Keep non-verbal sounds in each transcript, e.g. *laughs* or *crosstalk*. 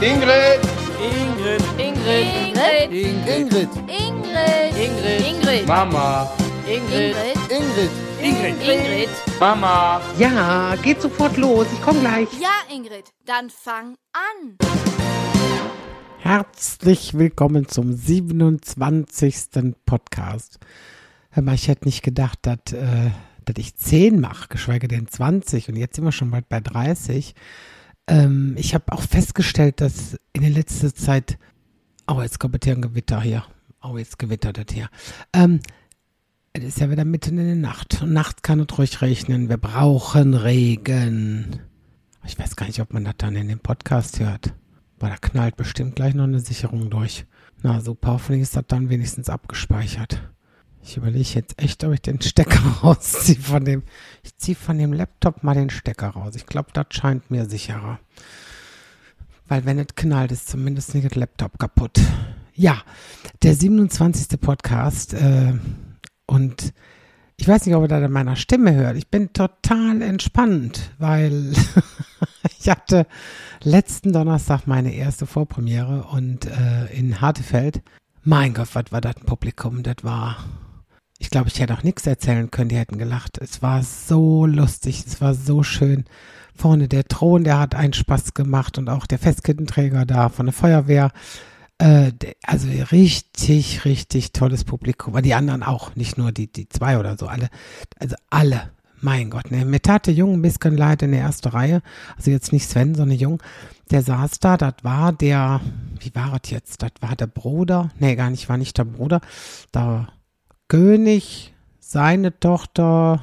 Ingrid! Ingrid. Ingrid. Ingrid. Ingrid. Ingrid. Ingrid. Ingrid. Mama! Ingrid. Ingrid. Ingrid. Ingrid. Mama! Ja, geht sofort los. Ich komme gleich. Ja, Ingrid, dann fang an. Herzlich willkommen zum 27. Podcast. Hör mal, ich hätte nicht gedacht, dass, äh, dass ich 10 mache, geschweige denn 20. Und jetzt sind wir schon bald bei 30. Ähm, ich habe auch festgestellt, dass in der letzten Zeit. Oh, jetzt kommt hier ein Gewitter hier. Oh, jetzt gewittert es hier. Ähm, es ist ja wieder mitten in der Nacht. Und nachts kann es ruhig regnen. Wir brauchen Regen. Ich weiß gar nicht, ob man das dann in dem Podcast hört. Weil da knallt bestimmt gleich noch eine Sicherung durch. Na super, hoffentlich ist das dann wenigstens abgespeichert. Ich überlege jetzt echt, ob ich den Stecker *laughs* rausziehe von dem. Ich ziehe von dem Laptop mal den Stecker raus. Ich glaube, das scheint mir sicherer. Weil wenn es knallt, ist zumindest nicht das Laptop kaputt. Ja, der 27. Podcast. Äh, und ich weiß nicht, ob ihr das an meiner Stimme hört. Ich bin total entspannt, weil *laughs* ich hatte letzten Donnerstag meine erste Vorpremiere und äh, in Hartefeld. Mein Gott, was war das ein Publikum? Das war. Ich glaube, ich hätte auch nichts erzählen können, die hätten gelacht. Es war so lustig, es war so schön. Vorne der Thron, der hat einen Spaß gemacht und auch der Festkettenträger da von der Feuerwehr. Äh, also richtig, richtig tolles Publikum. Aber die anderen auch, nicht nur die, die zwei oder so, alle. Also alle. Mein Gott, ne. Mir tat der Junge ein bisschen leid in der ersten Reihe. Also jetzt nicht Sven, sondern Jung. Der saß da, das war der, wie war es jetzt? Das war der Bruder. Nee, gar nicht, war nicht der Bruder. Der König, seine Tochter,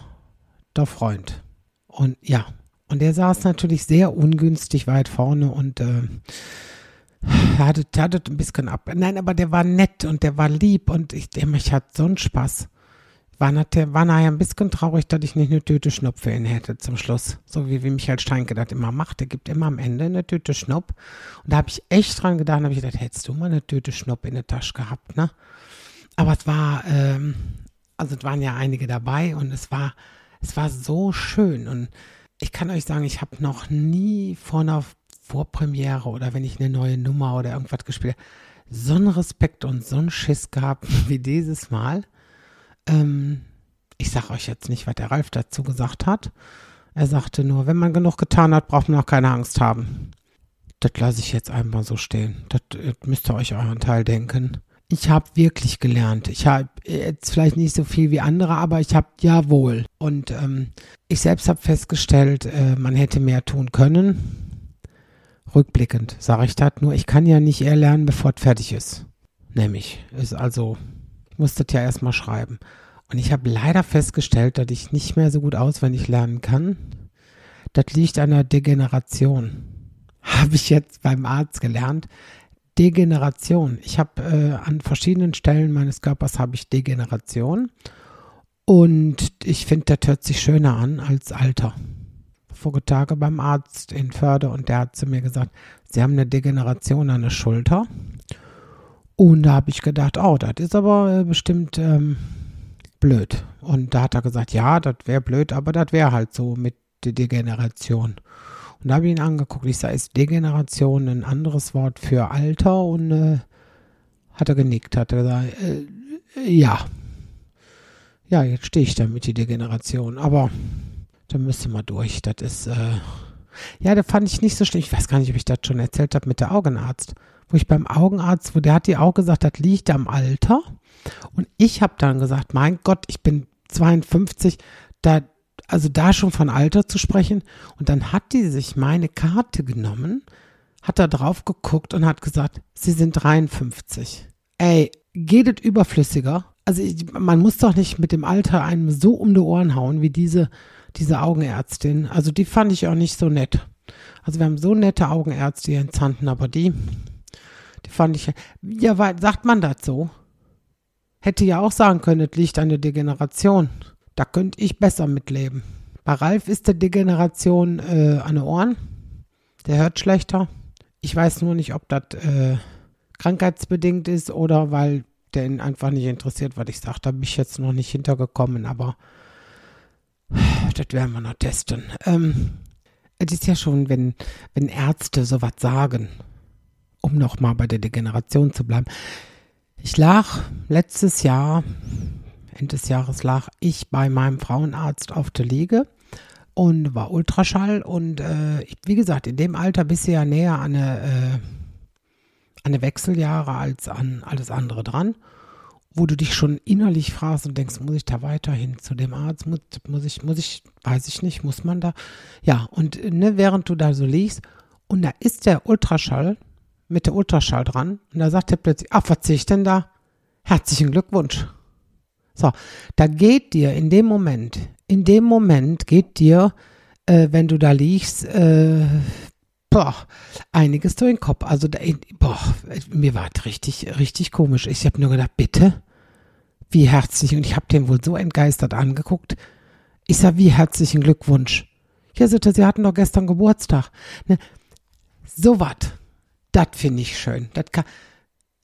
der Freund. Und ja, und der saß natürlich sehr ungünstig weit vorne und äh, er hatte, der hatte ein bisschen ab. Nein, aber der war nett und der war lieb und ich, der mich hat so einen Spaß. War, nat- war nachher ein bisschen traurig, dass ich nicht eine Tüte Schnupp für ihn hätte zum Schluss. So wie, wie Michael Steinke das immer macht. Der gibt immer am Ende eine Tüte Schnupp. Und da habe ich echt dran gedacht, habe ich gedacht, hättest du mal eine Tüte Schnupp in der Tasche gehabt, ne? Aber es war, ähm, also es waren ja einige dabei und es war, es war so schön. Und ich kann euch sagen, ich habe noch nie vor einer Vorpremiere oder wenn ich eine neue Nummer oder irgendwas gespielt habe, so einen Respekt und so einen Schiss gehabt *laughs* wie dieses Mal. Ähm, ich sag euch jetzt nicht, was der Ralf dazu gesagt hat. Er sagte nur, wenn man genug getan hat, braucht man auch keine Angst haben. Das lasse ich jetzt einmal so stehen. Das äh, müsst ihr euch euren Teil denken. Ich habe wirklich gelernt. Ich habe jetzt vielleicht nicht so viel wie andere, aber ich habe ja wohl. Und ähm, ich selbst habe festgestellt, äh, man hätte mehr tun können. Rückblickend sage ich das. Nur ich kann ja nicht eher lernen, bevor es fertig ist. Nämlich, ist also, ich muss das ja erstmal schreiben. Und ich habe leider festgestellt, dass ich nicht mehr so gut auswendig lernen kann. Das liegt an der Degeneration. *laughs* Habe ich jetzt beim Arzt gelernt. Degeneration. Ich habe äh, an verschiedenen Stellen meines Körpers habe ich Degeneration. Und ich finde, das hört sich schöner an als Alter. Vorige Tage beim Arzt in Förde und der hat zu mir gesagt, Sie haben eine Degeneration an der Schulter. Und da habe ich gedacht, oh, das ist aber äh, bestimmt ähm, blöd. Und da hat er gesagt, ja, das wäre blöd, aber das wäre halt so mit der Degeneration. Und da habe ich ihn angeguckt. Ich sage, ist Degeneration ein anderes Wort für Alter? Und äh, hat er genickt, hat er gesagt, äh, ja. Ja, jetzt stehe ich da mit die Degeneration. Aber da müsste mal durch. Das ist, äh, ja, das fand ich nicht so schlimm. Ich weiß gar nicht, ob ich das schon erzählt habe mit der Augenarzt. Wo ich beim Augenarzt, wo der hat die auch gesagt, das liegt am Alter. Und ich habe dann gesagt, mein Gott, ich bin 52, da, also da schon von Alter zu sprechen. Und dann hat die sich meine Karte genommen, hat da drauf geguckt und hat gesagt, sie sind 53. Ey, geht überflüssiger? Also ich, man muss doch nicht mit dem Alter einem so um die Ohren hauen wie diese, diese Augenärztin. Also die fand ich auch nicht so nett. Also wir haben so nette Augenärzte hier in Zanten, aber die, die fand ich, ja, sagt man das so? Hätte ja auch sagen können, es liegt an der Degeneration. Da könnte ich besser mitleben. Bei Ralf ist der Degeneration äh, an den Ohren. Der hört schlechter. Ich weiß nur nicht, ob das äh, krankheitsbedingt ist oder weil der ihn einfach nicht interessiert, was ich sage. Da bin ich jetzt noch nicht hintergekommen, aber das werden wir noch testen. Ähm, es ist ja schon, wenn, wenn Ärzte sowas sagen, um nochmal bei der Degeneration zu bleiben. Ich lag letztes Jahr, Ende des Jahres lag ich bei meinem Frauenarzt auf der Liege und war Ultraschall und äh, ich, wie gesagt, in dem Alter bist du ja näher an eine, äh, an eine Wechseljahre als an alles andere dran, wo du dich schon innerlich fragst und denkst, muss ich da weiterhin zu dem Arzt, muss, muss ich, muss ich, weiß ich nicht, muss man da, ja, und ne, während du da so liegst und da ist der Ultraschall mit der Ultraschall dran und da sagt er plötzlich, sehe ich denn da? Herzlichen Glückwunsch. So, da geht dir in dem Moment, in dem Moment geht dir, äh, wenn du da liegst, äh, boah, einiges durch den Kopf. Also, da, boah, mir war richtig, richtig komisch. Ich habe nur gedacht, bitte, wie herzlich. Und ich habe den wohl so entgeistert angeguckt. Ich sag, wie herzlichen Glückwunsch. Ja, sagte, sie hatten doch gestern Geburtstag. Ne? So was, das finde ich schön. Das kann,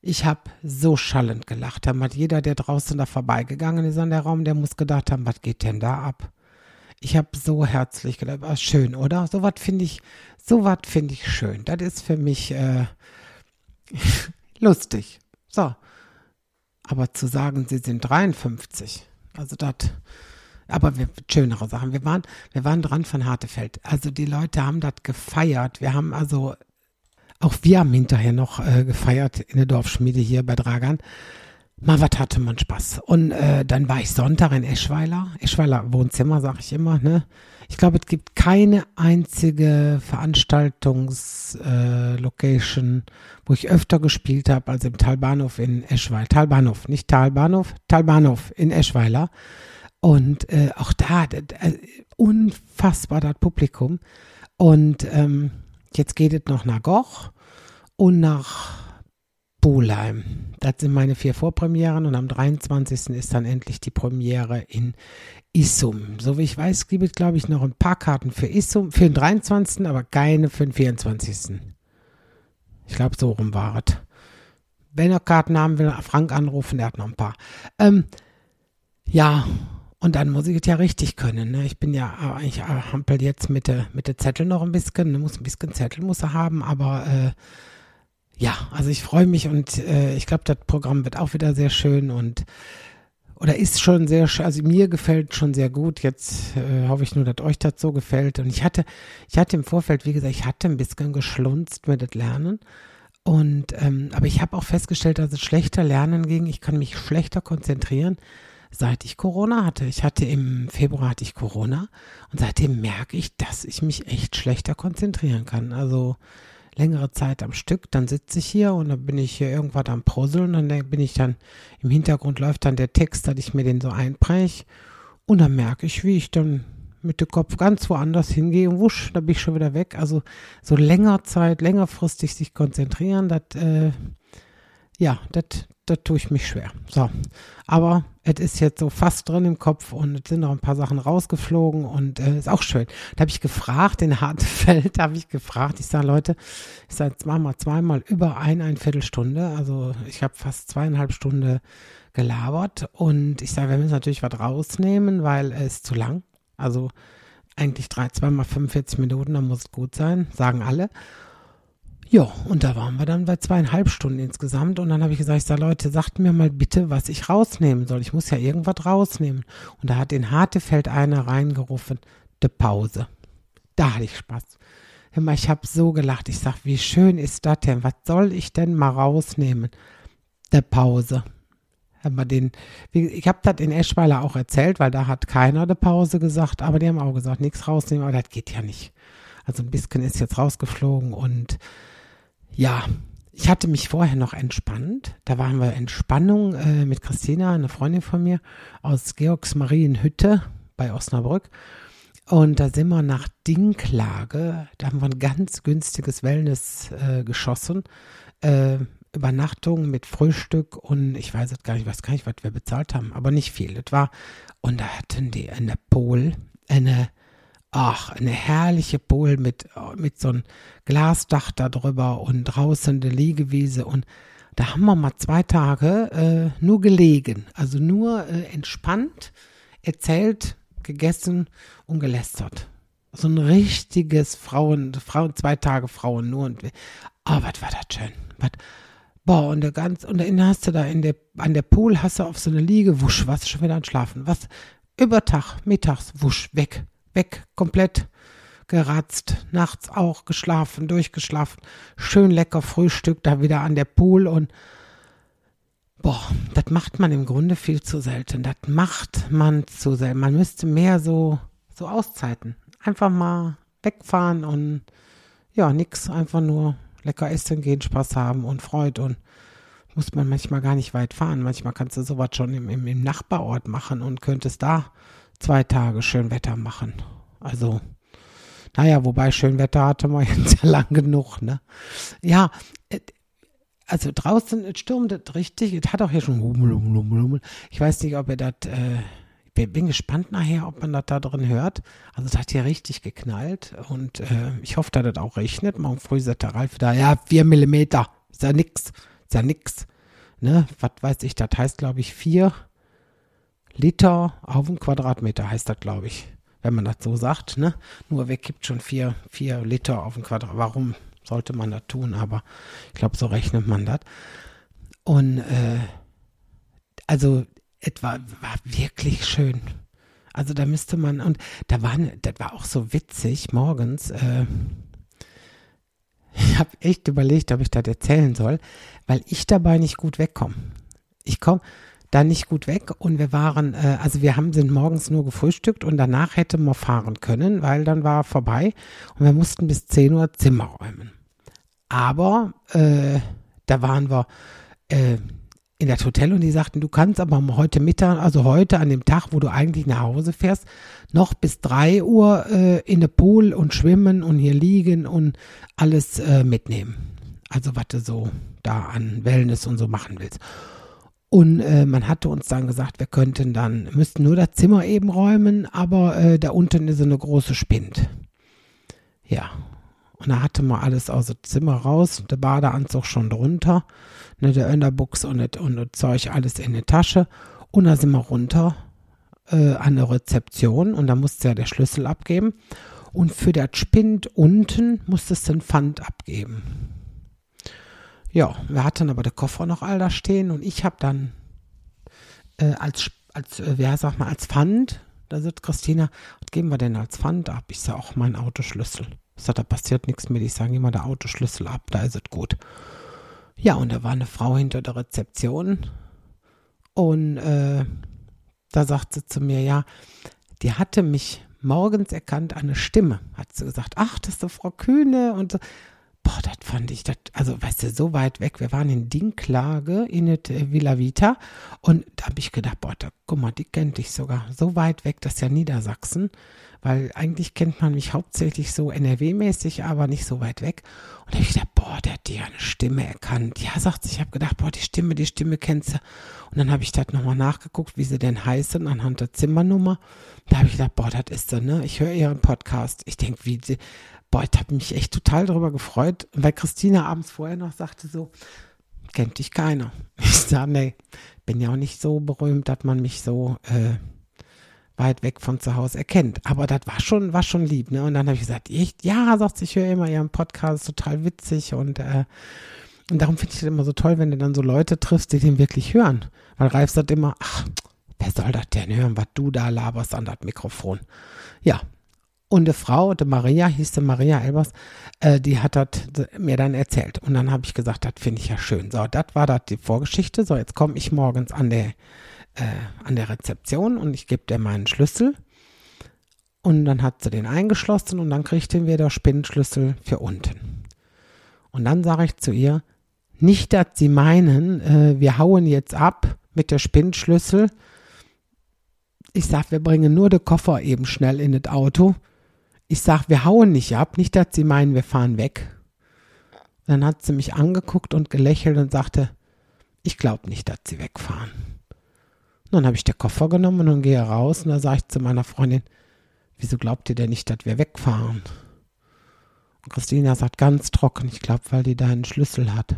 ich habe so schallend gelacht. Da hat jeder, der draußen da vorbeigegangen ist an der Raum, der muss gedacht haben, was geht denn da ab? Ich habe so herzlich gedacht, war schön, oder? So was finde ich, so was finde ich schön. Das ist für mich äh, *laughs* lustig. So. Aber zu sagen, sie sind 53, also das, aber wir, schönere Sachen. Wir waren, wir waren dran von Hartefeld. Also die Leute haben das gefeiert. Wir haben also auch wir haben hinterher noch äh, gefeiert in der Dorfschmiede hier bei Dragan. Mal was hatte man Spaß. Und äh, dann war ich Sonntag in Eschweiler. Eschweiler Wohnzimmer, sag ich immer. Ne? Ich glaube, es gibt keine einzige Veranstaltungslocation, äh, wo ich öfter gespielt habe als im Talbahnhof in Eschweiler. Talbahnhof, nicht Talbahnhof, Talbahnhof in Eschweiler. Und äh, auch da, äh, unfassbar das Publikum. Und ähm, Jetzt geht es noch nach Goch und nach Bolheim. Das sind meine vier Vorpremieren und am 23. ist dann endlich die Premiere in Issum. So wie ich weiß, gibt es, glaube ich, noch ein paar Karten für Issum, für den 23., aber keine für den 24. Ich glaube, so rum war es. Wenn er Karten haben will, Frank anrufen, der hat noch ein paar. Ähm, ja, und dann muss ich es ja richtig können. Ne? Ich bin ja, ich äh, hampel jetzt mit der, mit der Zettel noch ein bisschen, ne? muss ein bisschen Zettel muss er haben, aber äh, ja, also ich freue mich und äh, ich glaube, das Programm wird auch wieder sehr schön und oder ist schon sehr, also mir gefällt schon sehr gut. Jetzt äh, hoffe ich nur, dass euch das so gefällt. Und ich hatte, ich hatte im Vorfeld, wie gesagt, ich hatte ein bisschen geschlunzt mit dem Lernen. Und ähm, aber ich habe auch festgestellt, dass es schlechter lernen ging. Ich kann mich schlechter konzentrieren seit ich Corona hatte. Ich hatte im Februar hatte ich Corona und seitdem merke ich, dass ich mich echt schlechter konzentrieren kann. Also längere Zeit am Stück, dann sitze ich hier und dann bin ich hier irgendwas am Puzzeln und dann bin ich dann, im Hintergrund läuft dann der Text, dass ich mir den so einbreche und dann merke ich, wie ich dann mit dem Kopf ganz woanders hingehe und wusch, da bin ich schon wieder weg. Also so länger Zeit, längerfristig sich konzentrieren, das, äh, ja, das da tue ich mich schwer. So, aber es ist jetzt so fast drin im Kopf und es sind noch ein paar Sachen rausgeflogen und äh, ist auch schön. Da habe ich gefragt, in Hartfeld *laughs* habe ich gefragt, ich sage, Leute, ich sage, jetzt machen wir zweimal über ein, ein Viertelstunde, also ich habe fast zweieinhalb Stunden gelabert und ich sage, wir müssen natürlich was rausnehmen, weil es ist zu lang. Also eigentlich drei, zweimal 45 Minuten, dann muss es gut sein, sagen alle. Ja, und da waren wir dann bei zweieinhalb Stunden insgesamt. Und dann habe ich gesagt, ich sage, Leute, sagt mir mal bitte, was ich rausnehmen soll. Ich muss ja irgendwas rausnehmen. Und da hat in Hartefeld einer reingerufen, de Pause. Da hatte ich Spaß. Ich habe so gelacht. Ich sage, wie schön ist das denn? Was soll ich denn mal rausnehmen? De Pause. Den, ich habe das in Eschweiler auch erzählt, weil da hat keiner de Pause gesagt, aber die haben auch gesagt, nichts rausnehmen, aber das geht ja nicht. Also ein bisschen ist jetzt rausgeflogen und ja, ich hatte mich vorher noch entspannt. Da waren wir Entspannung äh, mit Christina, eine Freundin von mir aus Georgsmarienhütte bei Osnabrück. Und da sind wir nach Dinklage, da haben wir ein ganz günstiges Wellness äh, geschossen. Äh, Übernachtung mit Frühstück und ich weiß jetzt gar nicht, weiß gar nicht, was wir bezahlt haben, aber nicht viel. Das war, und da hatten die in der Pol eine ach, eine herrliche Pool mit, mit so einem Glasdach da drüber und draußen eine Liegewiese. Und da haben wir mal zwei Tage äh, nur gelegen, also nur äh, entspannt, erzählt, gegessen und gelästert. So ein richtiges Frauen, Frauen, zwei Tage Frauen nur und, oh, was war das schön, was, boah, und der ganz, und dann hast du da in der, an der Pool hast du auf so eine Liege, wusch, warst du schon wieder an Schlafen, was, über Tag, mittags, wusch, weg, weg, komplett geratzt, nachts auch geschlafen, durchgeschlafen, schön lecker Frühstück, da wieder an der Pool und boah, das macht man im Grunde viel zu selten. Das macht man zu selten. Man müsste mehr so, so Auszeiten. Einfach mal wegfahren und ja, nix, einfach nur lecker essen gehen, Spaß haben und Freude und muss man manchmal gar nicht weit fahren. Manchmal kannst du sowas schon im, im, im Nachbarort machen und könntest da zwei Tage schön Wetter machen. Also, naja, wobei schön Wetter hatte man *laughs* jetzt ja lang genug, ne? Ja, äh, also draußen, es stürmt richtig, es hat auch hier schon Hummel, Hummel, Hummel. Ich weiß nicht, ob ihr das, äh, ich bin gespannt nachher, ob man das da drin hört. Also es hat hier richtig geknallt und äh, ich hoffe, dass das auch regnet. Morgen früh sagt der Ralf da, ja, vier Millimeter, ist ja nix, ist ja nix. Ne, was weiß ich, das heißt, glaube ich, vier Liter auf einen Quadratmeter heißt das, glaube ich, wenn man das so sagt, ne? Nur wer kippt schon vier, vier Liter auf einen Quadratmeter? Warum sollte man das tun? Aber ich glaube, so rechnet man das. Und äh, also etwa war wirklich schön. Also da müsste man, und da war, das war auch so witzig morgens. Äh, *laughs* ich habe echt überlegt, ob ich das erzählen soll, weil ich dabei nicht gut wegkomme. Ich komme da nicht gut weg und wir waren, äh, also wir haben sind morgens nur gefrühstückt und danach hätte man fahren können, weil dann war vorbei und wir mussten bis 10 Uhr Zimmer räumen. Aber äh, da waren wir äh, in das Hotel und die sagten, du kannst aber heute Mittag, also heute an dem Tag, wo du eigentlich nach Hause fährst, noch bis 3 Uhr äh, in der Pool und schwimmen und hier liegen und alles äh, mitnehmen. Also was du so da an Wellness und so machen willst. Und äh, man hatte uns dann gesagt, wir könnten dann, müssten nur das Zimmer eben räumen, aber äh, da unten ist eine große Spind. Ja. Und da hatte man alles aus dem Zimmer raus, der Badeanzug schon drunter, ne, der Underbuchs und das, und das Zeug alles in die Tasche. Und da sind wir runter äh, an der Rezeption und da musste ja der Schlüssel abgeben. Und für das Spind unten musstest du ein Pfand abgeben. Ja, wir hatten aber den Koffer noch all da stehen und ich habe dann äh, als, als äh, wer sag mal, als Pfand, da sagt Christina, was geben wir denn als Pfand ab? Ich sage auch mein Autoschlüssel. Ich sage, da passiert nichts mit. Ich sage immer der Autoschlüssel ab, da ist es gut. Ja, und da war eine Frau hinter der Rezeption und äh, da sagt sie zu mir, ja, die hatte mich morgens erkannt, eine Stimme. Hat sie gesagt, ach, das ist doch Frau Kühne und so. Boah, das fand ich, das, also weißt du, so weit weg. Wir waren in Dinklage in der Villa Vita und da habe ich gedacht, boah, da, guck mal, die kennt dich sogar. So weit weg, das ist ja Niedersachsen, weil eigentlich kennt man mich hauptsächlich so NRW-mäßig, aber nicht so weit weg. Und da habe ich gedacht, boah, der hat dir eine Stimme erkannt. Ja, sagt sie, ich habe gedacht, boah, die Stimme, die Stimme kennst du. Und dann habe ich das nochmal nachgeguckt, wie sie denn heißen, anhand der Zimmernummer. Da habe ich gedacht, boah, das ist sie, ne? Ich höre ihren Podcast. Ich denke, wie sie, boah, ich habe mich echt total darüber gefreut, weil Christina abends vorher noch sagte so, kennt dich keiner. *laughs* Ich sage, nee, bin ja auch nicht so berühmt, dass man mich so äh, weit weg von zu Hause erkennt. Aber das war schon, war schon lieb, ne? Und dann habe ich gesagt, echt, ja, sagt sie, ich höre immer ihren Podcast, total witzig und äh, und darum finde ich das immer so toll, wenn du dann so Leute triffst, die den wirklich hören. Weil Ralf sagt immer, ach, wer soll das denn hören, was du da laberst an das Mikrofon? Ja, und eine Frau, die Maria, hieß die Maria Elbers, äh, die hat das mir dann erzählt. Und dann habe ich gesagt, das finde ich ja schön. So, das war das die Vorgeschichte. So, jetzt komme ich morgens an der, äh, an der Rezeption und ich gebe dir meinen Schlüssel. Und dann hat sie den eingeschlossen und dann kriegten wir der Spinnenschlüssel für unten. Und dann sage ich zu ihr, nicht, dass sie meinen, äh, wir hauen jetzt ab mit der Spinnenschlüssel. Ich sag, wir bringen nur den Koffer eben schnell in das Auto ich sag, wir hauen nicht ab, nicht, dass sie meinen, wir fahren weg. Dann hat sie mich angeguckt und gelächelt und sagte, ich glaube nicht, dass sie wegfahren. Dann habe ich den Koffer genommen und gehe raus und da sage ich zu meiner Freundin, wieso glaubt ihr denn nicht, dass wir wegfahren? Und Christina sagt ganz trocken, ich glaube, weil die da einen Schlüssel hat.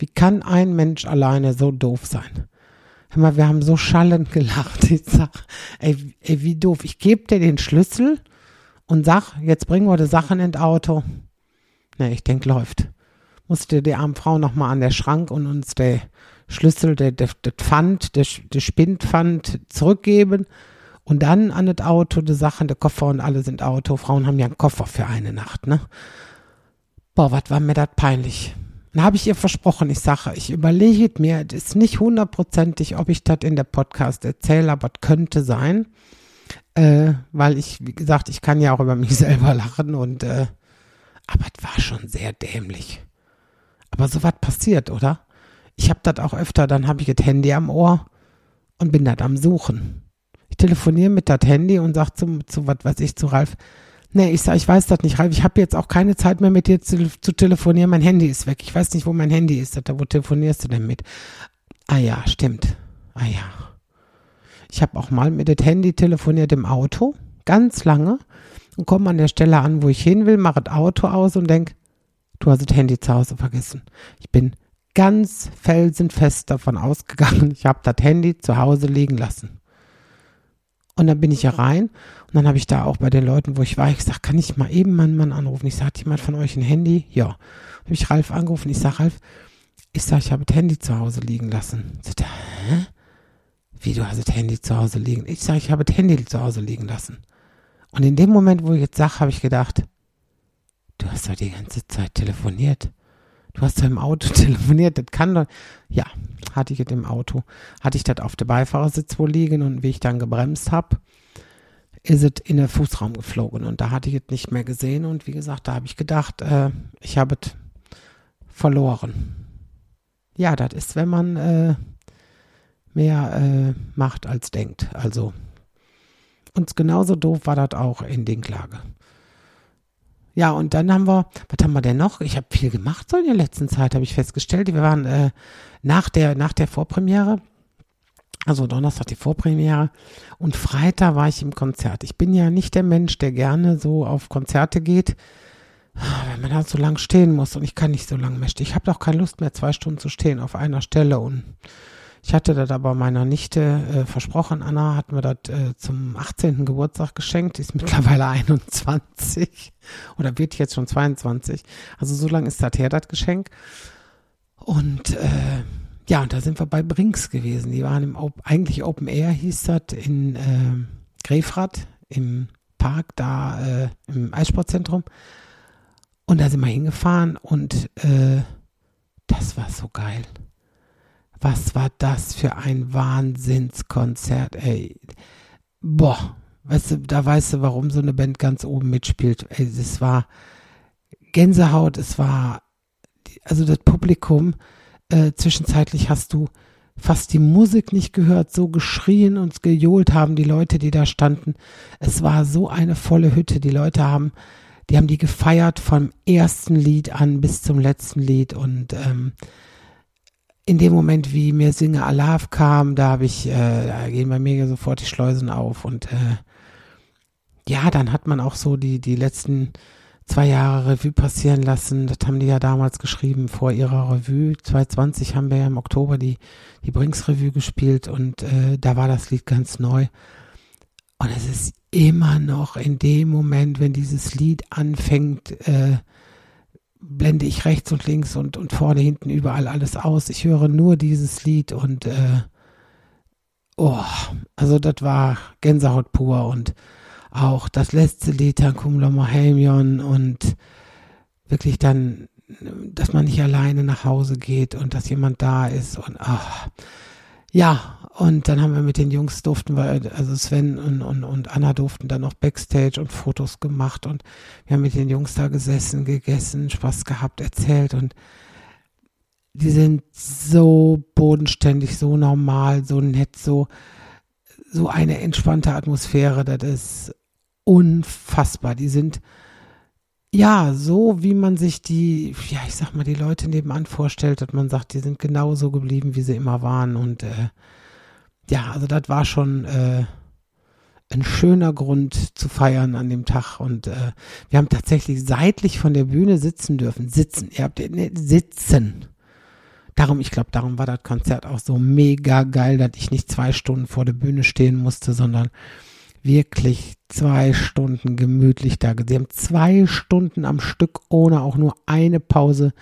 Wie kann ein Mensch alleine so doof sein? Hör mal, wir haben so schallend gelacht. *laughs* Ich sag, ey, ey wie doof. Ich gebe dir den Schlüssel und sag, jetzt bringen wir die Sachen ins Auto. Ne, ich denke, läuft. musste die arme Frau nochmal an der Schrank und uns der Schlüssel, der, der, der Pfand, der, der Spindpfand zurückgeben und dann an das Auto, die Sachen, der Koffer und alle sind Auto. Frauen haben ja einen Koffer für eine Nacht, ne? Boah, was war mir das peinlich. Dann habe ich ihr versprochen, ich sage, ich überlege mir, es ist nicht hundertprozentig, ob ich das in der Podcast erzähle, aber es könnte sein, äh, weil ich, wie gesagt, ich kann ja auch über mich *laughs* selber lachen und, äh, aber es war schon sehr dämlich. Aber so was passiert, oder? Ich habe das auch öfter, dann habe ich das Handy am Ohr und bin das am Suchen. Ich telefoniere mit das Handy und sage zu, zu was weiß ich, zu Ralf, Nee, ich sag, ich weiß das nicht, Ralf. Ich habe jetzt auch keine Zeit mehr mit dir zu, zu, telefonieren. Mein Handy ist weg. Ich weiß nicht, wo mein Handy ist. Da, wo telefonierst du denn mit? Ah ja, stimmt. Ah ja. Ich habe auch mal mit dem Handy telefoniert im Auto, ganz lange, und komme an der Stelle an, wo ich hin will, mache das Auto aus und denk, du hast das Handy zu Hause vergessen. Ich bin ganz felsenfest davon ausgegangen, *laughs* ich habe das Handy zu Hause liegen lassen. Und dann bin ich hier rein und dann habe ich da auch bei den Leuten, wo ich war, ich gesagt, kann ich mal eben meinen Mann anrufen? Ich sage, hat jemand von euch ein Handy? Ja. Habe ich Ralf angerufen. Ich sage, Ralf, ich sage, ich habe das Handy zu Hause liegen lassen. Sagt er, hä? Wie, du hast das Handy zu Hause liegen? Ich sage, ich habe das Handy zu Hause liegen lassen. Und in dem Moment, wo ich jetzt sage, habe ich gedacht, du hast doch die ganze Zeit telefoniert. Du hast doch im Auto *laughs* telefoniert, das kann doch. Ja, hatte ich es im Auto. Hatte ich das auf dem Beifahrersitz wohl liegen und wie ich dann gebremst habe, ist es in den Fußraum geflogen und da hatte ich es nicht mehr gesehen und wie gesagt, da habe ich gedacht, äh, ich habe es verloren. Ja, das ist, wenn man äh, mehr äh, macht als denkt. Also, und genauso doof war das auch in Dinklage. Ja, und dann haben wir, was haben wir denn noch? Ich habe viel gemacht so in der letzten Zeit, habe ich festgestellt. Wir waren äh, nach, der, nach der Vorpremiere, also Donnerstag die Vorpremiere und Freitag war ich im Konzert. Ich bin ja nicht der Mensch, der gerne so auf Konzerte geht, wenn man halt so lang stehen muss und ich kann nicht so lange mehr stehen. Ich habe doch keine Lust mehr, zwei Stunden zu stehen auf einer Stelle und ich hatte das aber meiner Nichte äh, versprochen. Anna hat mir das äh, zum 18. Geburtstag geschenkt. Die ist mittlerweile *laughs* 21 oder wird jetzt schon 22. Also so lange ist das her, das Geschenk. Und äh, ja, und da sind wir bei Brinks gewesen. Die waren im Op eigentlich Open Air, hieß das, in äh, Grefrath im Park, da äh, im Eissportzentrum. Und da sind wir hingefahren und äh, das war so geil. Was war das für ein Wahnsinnskonzert, ey. Boah, weißt du, da weißt du, warum so eine Band ganz oben mitspielt. Ey, es war Gänsehaut, es war, also das Publikum, äh, zwischenzeitlich hast du fast die Musik nicht gehört, so geschrien und gejohlt haben die Leute, die da standen. Es war so eine volle Hütte. Die Leute haben, die haben die gefeiert vom ersten Lied an bis zum letzten Lied und ähm, in dem Moment, wie mir Singe Alav kam, da habe ich, äh, da gehen bei mir sofort die Schleusen auf und äh, ja, dann hat man auch so die, die letzten zwei Jahre Revue passieren lassen. Das haben die ja damals geschrieben vor ihrer Revue. 2020 haben wir ja im Oktober die, die Brinks Revue gespielt und äh, da war das Lied ganz neu. Und es ist immer noch in dem Moment, wenn dieses Lied anfängt, äh, blende ich rechts und links und, und vorne, hinten, überall alles aus. Ich höre nur dieses Lied und äh, oh, also das war Gänsehaut pur und auch das letzte Lied, Tankum Lomohemion und wirklich dann, dass man nicht alleine nach Hause geht und dass jemand da ist und ach, ja, und dann haben wir mit den Jungs durften wir, also Sven und, und, und Anna durften dann noch Backstage und Fotos gemacht und wir haben mit den Jungs da gesessen, gegessen, Spaß gehabt, erzählt und die sind so bodenständig, so normal, so nett, so, so eine entspannte Atmosphäre, das ist unfassbar. Die sind, ja, so wie man sich die, ja, ich sag mal, die Leute nebenan vorstellt, dass man sagt, die sind genauso geblieben, wie sie immer waren und, äh, ja, also das war schon äh, ein schöner Grund zu feiern an dem Tag. Und äh, wir haben tatsächlich seitlich von der Bühne sitzen dürfen. Sitzen. Ihr habt ne, sitzen. Darum, ich glaube, darum war das Konzert auch so mega geil, dass ich nicht zwei Stunden vor der Bühne stehen musste, sondern wirklich zwei Stunden gemütlich da. Sie haben zwei Stunden am Stück ohne auch nur eine Pause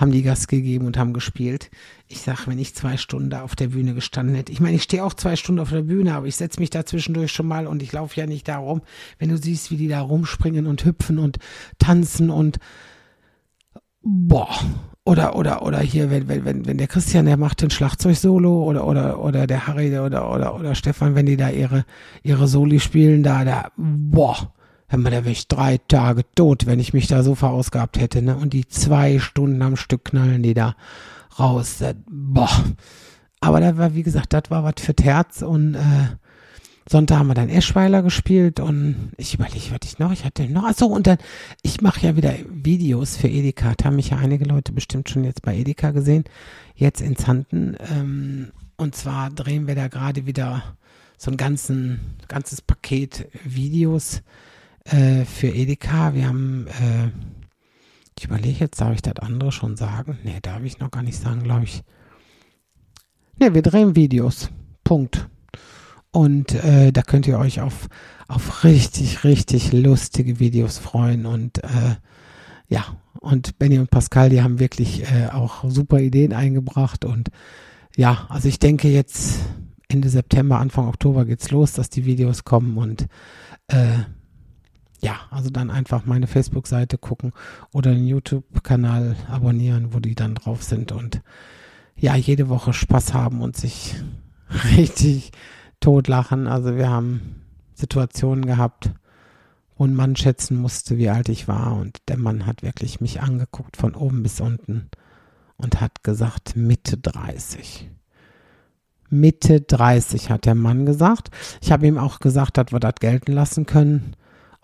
haben die Gas gegeben und haben gespielt. Ich sag, wenn ich zwei Stunden da auf der Bühne gestanden hätte, ich meine, ich stehe auch zwei Stunden auf der Bühne, aber ich setze mich da zwischendurch schon mal und ich laufe ja nicht da rum. Wenn du siehst, wie die da rumspringen und hüpfen und tanzen und boah, oder, oder, oder hier, wenn, wenn, wenn, der Christian, der macht den Schlagzeug-Solo oder, oder, oder der Harry oder, oder, oder Stefan, wenn die da ihre, ihre Soli spielen, da, da, boah, wenn man, da wäre ich drei Tage tot, wenn ich mich da so verausgabt hätte, ne, und die zwei Stunden am Stück knallen die da raus, das, boah. Aber da war, wie gesagt, das war was für Terz und, äh, Sonntag haben wir dann Eschweiler gespielt und ich überlege, was ich noch, ich hatte noch, achso, und dann, ich mache ja wieder Videos für Edeka, da haben mich ja einige Leute bestimmt schon jetzt bei Edeka gesehen, jetzt in Zanten, ähm, und zwar drehen wir da gerade wieder so ein ganzen, ganzes Paket Videos äh, für Edeka. Wir haben, äh, ich überlege jetzt, darf ich das andere schon sagen? Nee, darf ich noch gar nicht sagen, glaube ich. Nee, wir drehen Videos. Punkt. Und äh, da könnt ihr euch auf, auf richtig, richtig lustige Videos freuen. Und äh, ja, und Benny und Pascal, die haben wirklich äh, auch super Ideen eingebracht. Und ja, also ich denke jetzt Ende September, Anfang Oktober geht's los, dass die Videos kommen. Und äh, ja, also dann einfach meine Facebook-Seite gucken oder den YouTube-Kanal abonnieren, wo die dann drauf sind. Und ja, jede Woche Spaß haben und sich *laughs* richtig totlachen. Also wir haben Situationen gehabt, wo ein Mann schätzen musste, wie alt ich war. Und der Mann hat wirklich mich angeguckt von oben bis unten und hat gesagt, Mitte 30. Mitte 30 hat der Mann gesagt. Ich habe ihm auch gesagt, dass wir das gelten lassen können.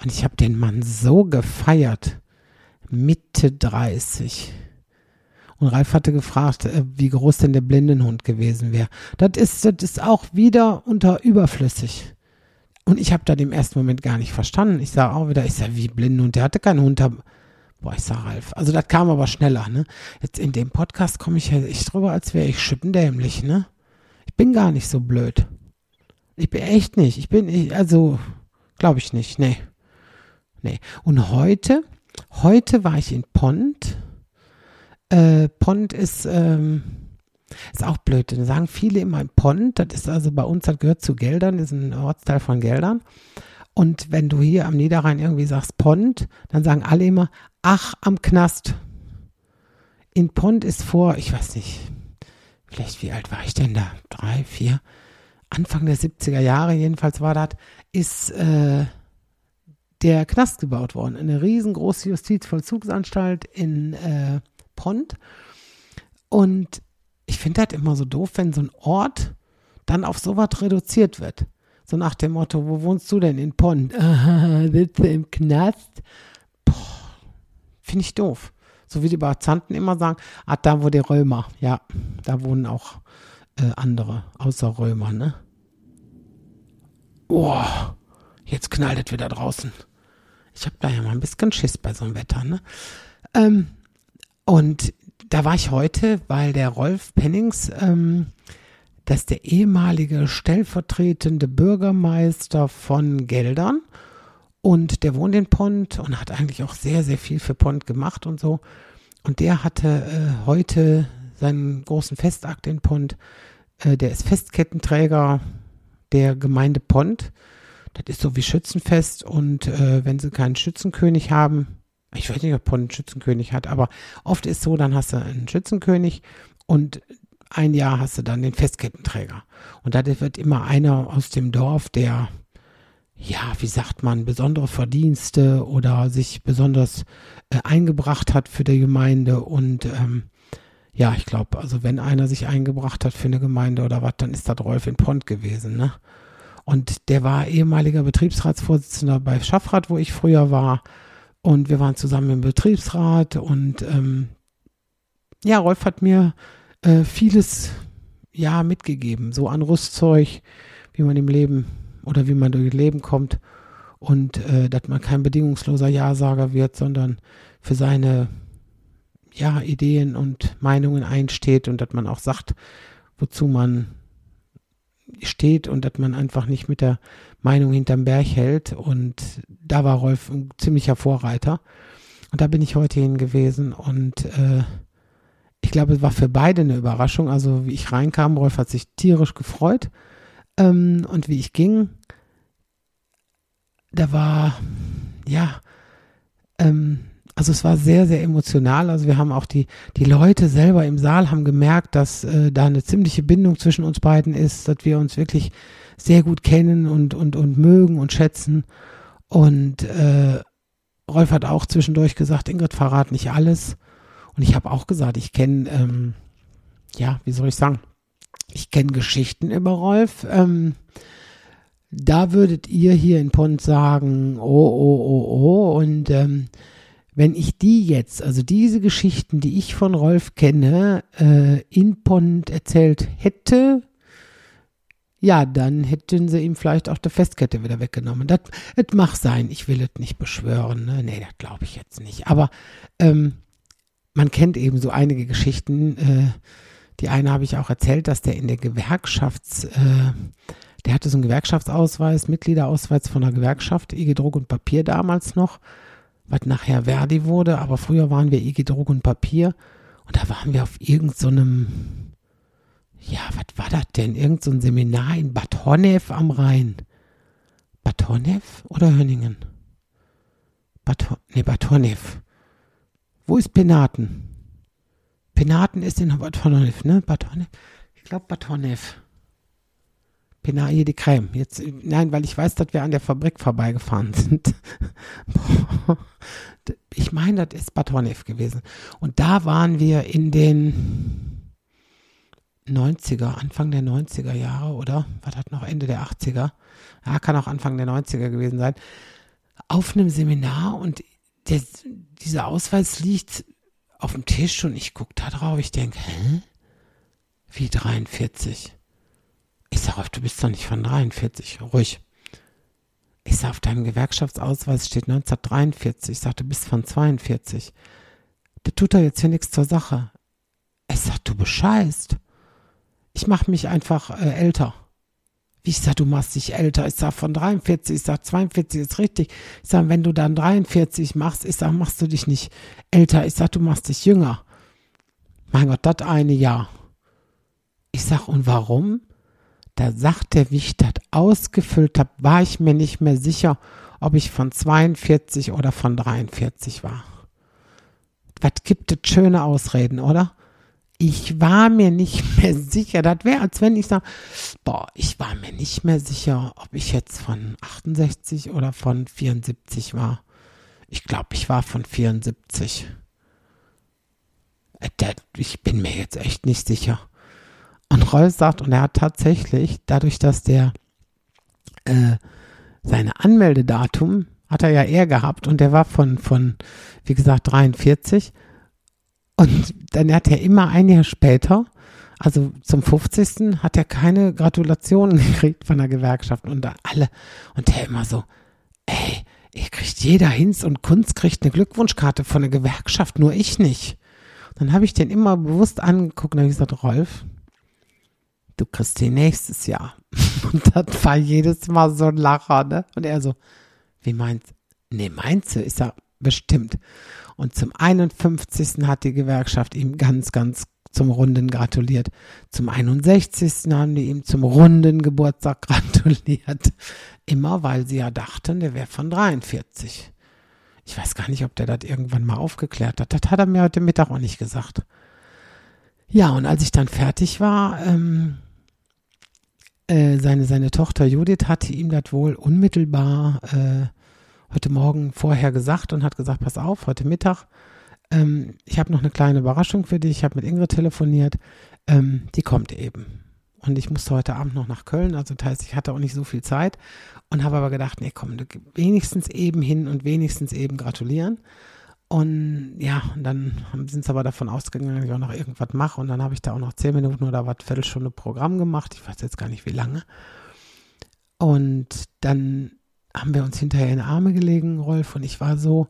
Und ich habe den Mann so gefeiert. Mitte 30. Und Ralf hatte gefragt, äh, wie groß denn der Blindenhund gewesen wäre. Das ist, das ist auch wieder unter überflüssig. Und ich habe da im ersten Moment gar nicht verstanden. Ich sage auch wieder, ich sage, wie Blindenhund, der hatte keinen Hund. Boah, ich sag Ralf. Also das kam aber schneller, ne? Jetzt in dem Podcast komme ich ja echt drüber, als wäre ich schippendämlich, ne? Ich bin gar nicht so blöd. Ich bin echt nicht. Ich bin, ich, also, glaube ich nicht, nee. Nee. Und heute, heute war ich in Pont äh, Pont ist, ähm, ist auch blöd. Dann sagen viele immer Pont, das ist also bei uns, das gehört zu Geldern, ist ein Ortsteil von Geldern. Und wenn du hier am Niederrhein irgendwie sagst Pont, dann sagen alle immer, ach, am Knast. In Pont ist vor, ich weiß nicht, vielleicht wie alt war ich denn da? Drei, vier? Anfang der 70er Jahre jedenfalls war das, ist äh, der Knast gebaut worden. Eine riesengroße Justizvollzugsanstalt in äh, Pont. Und ich finde das immer so doof, wenn so ein Ort dann auf sowas reduziert wird. So nach dem Motto, wo wohnst du denn in Pont? sitze im Knast. Finde ich doof. So wie die Bazanten immer sagen, ah, da wo die Römer. Ja, da wohnen auch äh, andere, außer Römer, ne? Boah, jetzt knallt es wieder draußen. Ich habe da ja mal ein bisschen Schiss bei so einem Wetter, ne? Ähm, und da war ich heute, weil der Rolf Pennings, ähm, das ist der ehemalige stellvertretende Bürgermeister von Geldern und der wohnt in Pont und hat eigentlich auch sehr, sehr viel für Pont gemacht und so. Und der hatte äh, heute seinen großen Festakt in Pont. Äh, der ist Festkettenträger der Gemeinde Pont. Das ist so wie Schützenfest und äh, wenn sie keinen Schützenkönig haben, ich weiß nicht, ob Pont einen Schützenkönig hat, aber oft ist so, dann hast du einen Schützenkönig und ein Jahr hast du dann den Festkettenträger. Und da wird immer einer aus dem Dorf, der, ja, wie sagt man, besondere Verdienste oder sich besonders äh, eingebracht hat für die Gemeinde und ähm, ja, ich glaube, also wenn einer sich eingebracht hat für eine Gemeinde oder was, dann ist das Rolf in Pont gewesen, ne? Und der war ehemaliger Betriebsratsvorsitzender bei Schaffrat, wo ich früher war. Und wir waren zusammen im Betriebsrat und ähm, ja, Rolf hat mir äh, vieles ja mitgegeben, so an Rüstzeug, wie man im Leben oder wie man durch Leben kommt und äh, dass man kein bedingungsloser Ja-Sager wird, sondern für seine ja, Ideen und Meinungen einsteht und dass man auch sagt, wozu man steht und dass man einfach nicht mit der Meinung hinterm Berg hält. Und da war Rolf ein ziemlicher Vorreiter. Und da bin ich heute hin gewesen und äh, ich glaube, es war für beide eine Überraschung. Also wie ich reinkam, Rolf hat sich tierisch gefreut. Ähm, und wie ich ging, da war, ja, ähm, also es war sehr, sehr emotional. Also wir haben auch die, die Leute selber im Saal haben gemerkt, dass äh, da eine ziemliche Bindung zwischen uns beiden ist, dass wir uns wirklich sehr gut kennen und, und, und mögen und schätzen. Und äh, Rolf hat auch zwischendurch gesagt, Ingrid, verrat nicht alles. Und ich habe auch gesagt, ich kenne, ähm, ja, wie soll ich sagen, ich kenne Geschichten über Rolf. Ähm, da würdet ihr hier in Pont sagen, oh, oh, oh, oh. Und ähm, wenn ich die jetzt, also diese Geschichten, die ich von Rolf kenne, äh, in Pont erzählt hätte, ja, dann hätten sie ihm vielleicht auch die Festkette wieder weggenommen. Das, das mag sein, ich will es nicht beschwören. Ne? Nee, das glaube ich jetzt nicht. Aber ähm, man kennt eben so einige Geschichten. Äh, die eine habe ich auch erzählt, dass der in der Gewerkschafts, äh, der hatte so einen Gewerkschaftsausweis, Mitgliederausweis von der Gewerkschaft, IG Druck und Papier damals noch, was nachher Verdi wurde, aber früher waren wir IG Druck und Papier und da waren wir auf irgendeinem, so ja, was war das denn? Irgend so ein Seminar in Bad Honnef am Rhein. Bad Honnef oder Hönningen? Bad, nee, Bad Honnef. Wo ist Penaten? Penaten ist in Bad Honnef, ne? Bad Honnef. Ich glaube Bad Honnef. Penaille de Crème. Jetzt, nein, weil ich weiß, dass wir an der Fabrik vorbeigefahren *laughs* sind. ich meine, das ist Bad Honnef gewesen. Und da waren wir in den 90er, Anfang der 90er Jahre, oder? Was hat noch Ende der 80er? Ja, kann auch Anfang der 90er gewesen sein. Auf einem Seminar und der, dieser Ausweis liegt auf dem Tisch und ich gucke da drauf. Ich denke, hä? Wie 43? Ich sage, du bist doch nicht von 43. Ruhig. Ich sage, auf deinem Gewerkschaftsausweis steht 1943. Ich sage, du bist von 42. Das tut doch jetzt hier nichts zur Sache. Ich sage, du bescheißt. Ich mache mich einfach äh, älter. Wie ich sage, du machst dich älter. Ich sage, von 43. Ich sage, 42 ist richtig. Ich sage, wenn du dann 43 machst, ich sage, machst du dich nicht älter. Ich sage, du machst dich jünger. Mein Gott, das eine Jahr. Ich sage, und warum? Da sagt der, wie ich das ausgefüllt habe, war ich mir nicht mehr sicher, ob ich von 42 oder von 43 war. Was gibt es schöne Ausreden, oder? Ich war mir nicht *laughs* mehr sicher. Das wäre, als wenn ich sage, boah, ich war mir nicht mehr sicher, ob ich jetzt von 68 oder von 74 war. Ich glaube, ich war von 74. Äh, ich bin mir jetzt echt nicht sicher. Und Rolf sagt, und er hat tatsächlich, dadurch, dass der äh, seine Anmeldedatum hat er ja eher gehabt und der war von, von, wie gesagt, 43. Und dann hat er immer ein Jahr später, also zum 50. hat er keine Gratulationen *laughs* gekriegt von der Gewerkschaft und alle. Und der immer so, ey, ihr kriegt jeder Hinz und Kunst kriegt eine Glückwunschkarte von der Gewerkschaft, nur ich nicht. Dann habe ich den immer bewusst angeguckt und habe gesagt, Rolf, du kriegst die nächstes Jahr. *laughs* Und das war jedes Mal so ein Lacher, ne? Und er so, wie meinst Nee, meinst du? Ich sag, bestimmt. Und zum 51. hat die Gewerkschaft ihm ganz, ganz zum runden gratuliert. Zum 61. haben die ihm zum runden Geburtstag *laughs* gratuliert. Immer weil sie ja dachten, der wäre von 43. Ich weiß gar nicht, ob der das irgendwann mal aufgeklärt hat. Das hat er mir heute Mittag auch nicht gesagt. Ja, und als ich dann fertig war, ähm, äh, seine, seine Tochter Judith hatte ihm das wohl unmittelbar äh, heute Morgen vorher gesagt und hat gesagt, pass auf, heute Mittag, ähm, ich habe noch eine kleine Überraschung für dich, ich habe mit Ingrid telefoniert, ähm, die kommt eben. Und ich musste heute Abend noch nach Köln, also das heißt, ich hatte auch nicht so viel Zeit und habe aber gedacht, nee, komm, wenigstens eben hin und wenigstens eben gratulieren. Und ja, und dann sind sie aber davon ausgegangen, dass ich auch noch irgendwas mache. Und dann habe ich da auch noch zehn Minuten oder was, Viertelstunde Programm gemacht. Ich weiß jetzt gar nicht, wie lange. Und dann haben wir uns hinterher in Arme gelegen, Rolf. Und ich war so,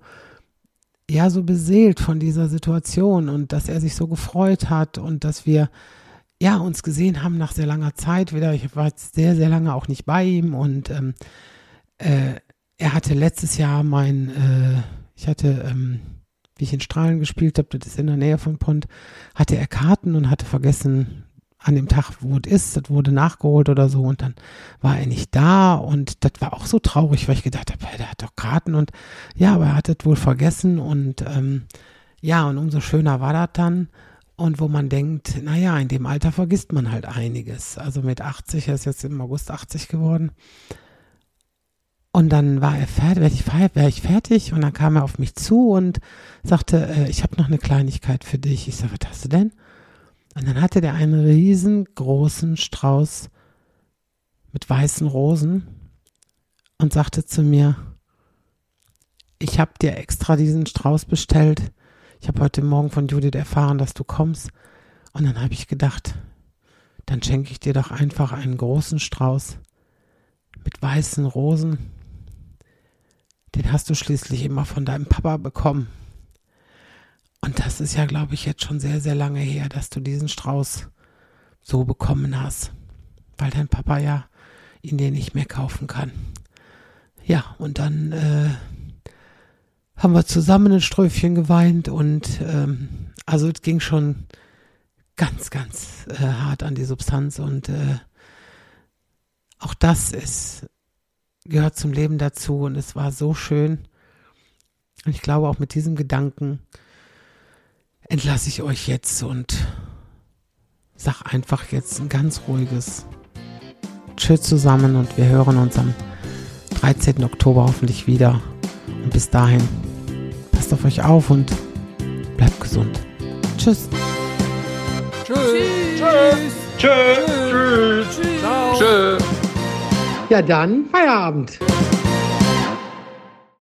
ja, so beseelt von dieser Situation und dass er sich so gefreut hat und dass wir ja, uns gesehen haben nach sehr langer Zeit wieder. Ich war jetzt sehr, sehr lange auch nicht bei ihm und ähm, äh, er hatte letztes Jahr mein, äh, ich hatte, ähm, wie ich in Strahlen gespielt habe, das ist in der Nähe von Pont, hatte er Karten und hatte vergessen, an dem Tag, wo es ist, das wurde nachgeholt oder so und dann war er nicht da und das war auch so traurig, weil ich gedacht habe, der hat doch Karten und ja, aber er hat es wohl vergessen und ähm, ja, und umso schöner war das dann und wo man denkt, naja, in dem Alter vergisst man halt einiges. Also mit 80, er ist jetzt im August 80 geworden. Und dann war er fertig, wäre ich fertig und dann kam er auf mich zu und sagte, äh, ich habe noch eine Kleinigkeit für dich. Ich sage, was hast du denn? Und dann hatte der einen riesengroßen Strauß mit weißen Rosen und sagte zu mir, ich habe dir extra diesen Strauß bestellt, ich habe heute Morgen von Judith erfahren, dass du kommst. Und dann habe ich gedacht, dann schenke ich dir doch einfach einen großen Strauß mit weißen Rosen. Den hast du schließlich immer von deinem Papa bekommen. Und das ist ja, glaube ich, jetzt schon sehr, sehr lange her, dass du diesen Strauß so bekommen hast, weil dein Papa ja ihn dir nicht mehr kaufen kann. Ja, und dann äh, haben wir zusammen ein Ströfchen geweint und ähm, also es ging schon ganz, ganz äh, hart an die Substanz und äh, auch das ist gehört zum Leben dazu und es war so schön. Und ich glaube auch mit diesem Gedanken entlasse ich euch jetzt und sag einfach jetzt ein ganz ruhiges Tschüss zusammen und wir hören uns am 13. Oktober hoffentlich wieder. Und bis dahin Passt auf euch auf und bleibt gesund. Tschüss. Tschüss. Tschüss. Tschüss. Tschüss. Tschüss. Tschüss. Ja, dann Feierabend.